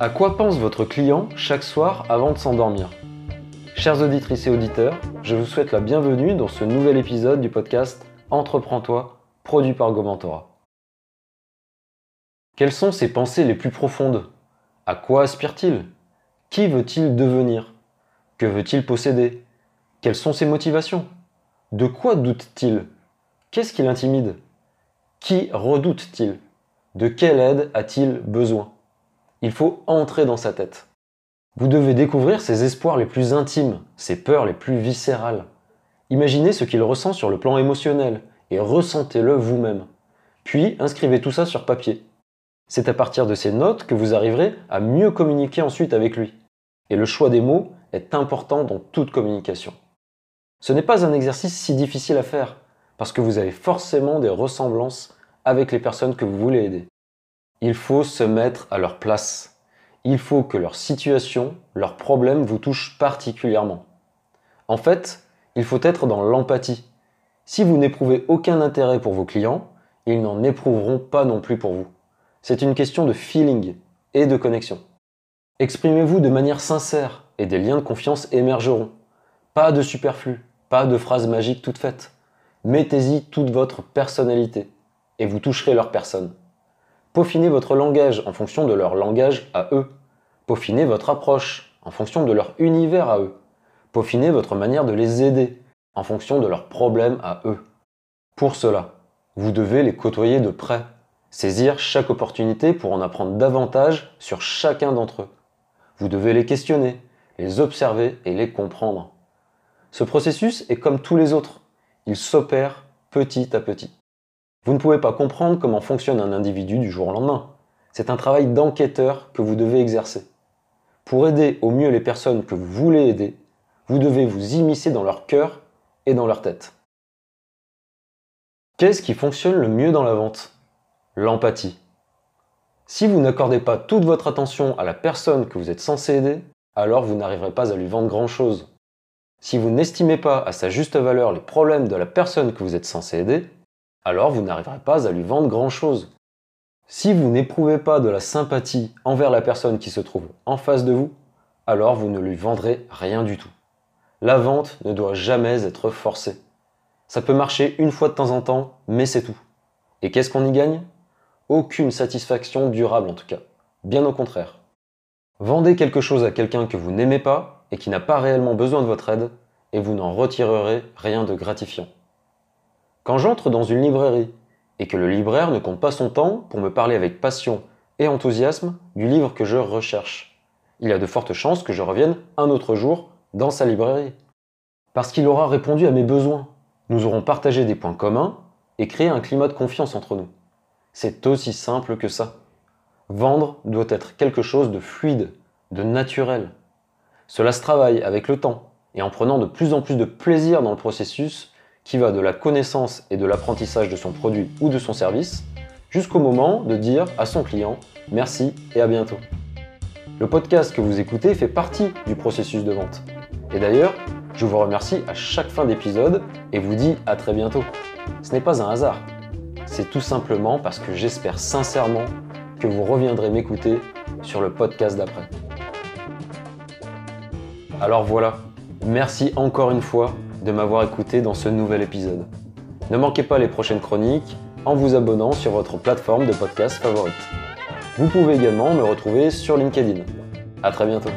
À quoi pense votre client chaque soir avant de s'endormir Chers auditrices et auditeurs, je vous souhaite la bienvenue dans ce nouvel épisode du podcast Entreprends-toi, produit par Gomentora. Quelles sont ses pensées les plus profondes? À quoi aspire-t-il? Qui veut-il devenir? Que veut-il posséder? Quelles sont ses motivations? De quoi doute-t-il? Qu'est-ce qui l'intimide? Qui redoute-t-il? De quelle aide a-t-il besoin? Il faut entrer dans sa tête. Vous devez découvrir ses espoirs les plus intimes, ses peurs les plus viscérales. Imaginez ce qu'il ressent sur le plan émotionnel et ressentez-le vous-même. Puis inscrivez tout ça sur papier. C'est à partir de ces notes que vous arriverez à mieux communiquer ensuite avec lui. Et le choix des mots est important dans toute communication. Ce n'est pas un exercice si difficile à faire, parce que vous avez forcément des ressemblances avec les personnes que vous voulez aider. Il faut se mettre à leur place. Il faut que leur situation, leurs problèmes vous touchent particulièrement. En fait, il faut être dans l'empathie. Si vous n'éprouvez aucun intérêt pour vos clients, ils n'en éprouveront pas non plus pour vous. C'est une question de feeling et de connexion. Exprimez-vous de manière sincère et des liens de confiance émergeront. Pas de superflu, pas de phrases magiques toutes faites. Mettez-y toute votre personnalité et vous toucherez leur personne. Peaufinez votre langage en fonction de leur langage à eux. Peaufinez votre approche en fonction de leur univers à eux. Peaufinez votre manière de les aider en fonction de leurs problèmes à eux. Pour cela, vous devez les côtoyer de près, saisir chaque opportunité pour en apprendre davantage sur chacun d'entre eux. Vous devez les questionner, les observer et les comprendre. Ce processus est comme tous les autres. Il s'opère petit à petit. Vous ne pouvez pas comprendre comment fonctionne un individu du jour au lendemain. C'est un travail d'enquêteur que vous devez exercer. Pour aider au mieux les personnes que vous voulez aider, vous devez vous immiscer dans leur cœur et dans leur tête. Qu'est-ce qui fonctionne le mieux dans la vente? L'empathie. Si vous n'accordez pas toute votre attention à la personne que vous êtes censé aider, alors vous n'arriverez pas à lui vendre grand-chose. Si vous n'estimez pas à sa juste valeur les problèmes de la personne que vous êtes censé aider, alors vous n'arriverez pas à lui vendre grand-chose. Si vous n'éprouvez pas de la sympathie envers la personne qui se trouve en face de vous, alors vous ne lui vendrez rien du tout. La vente ne doit jamais être forcée. Ça peut marcher une fois de temps en temps, mais c'est tout. Et qu'est-ce qu'on y gagne? Aucune satisfaction durable en tout cas. Bien au contraire. Vendez quelque chose à quelqu'un que vous n'aimez pas et qui n'a pas réellement besoin de votre aide, et vous n'en retirerez rien de gratifiant. Quand j'entre dans une librairie et que le libraire ne compte pas son temps pour me parler avec passion et enthousiasme du livre que je recherche, il y a de fortes chances que je revienne un autre jour dans sa librairie. Parce qu'il aura répondu à mes besoins. Nous aurons partagé des points communs et créé un climat de confiance entre nous. C'est aussi simple que ça. Vendre doit être quelque chose de fluide, de naturel. Cela se travaille avec le temps et en prenant de plus en plus de plaisir dans le processus qui va de la connaissance et de l'apprentissage de son produit ou de son service, jusqu'au moment de dire à son client merci et à bientôt. Le podcast que vous écoutez fait partie du processus de vente. Et d'ailleurs, je vous remercie à chaque fin d'épisode et vous dis à très bientôt. Ce n'est pas un hasard. C'est tout simplement parce que j'espère sincèrement que vous reviendrez m'écouter sur le podcast d'après. Alors voilà, merci encore une fois de m'avoir écouté dans ce nouvel épisode. Ne manquez pas les prochaines chroniques en vous abonnant sur votre plateforme de podcast favorite. Vous pouvez également me retrouver sur LinkedIn. A très bientôt.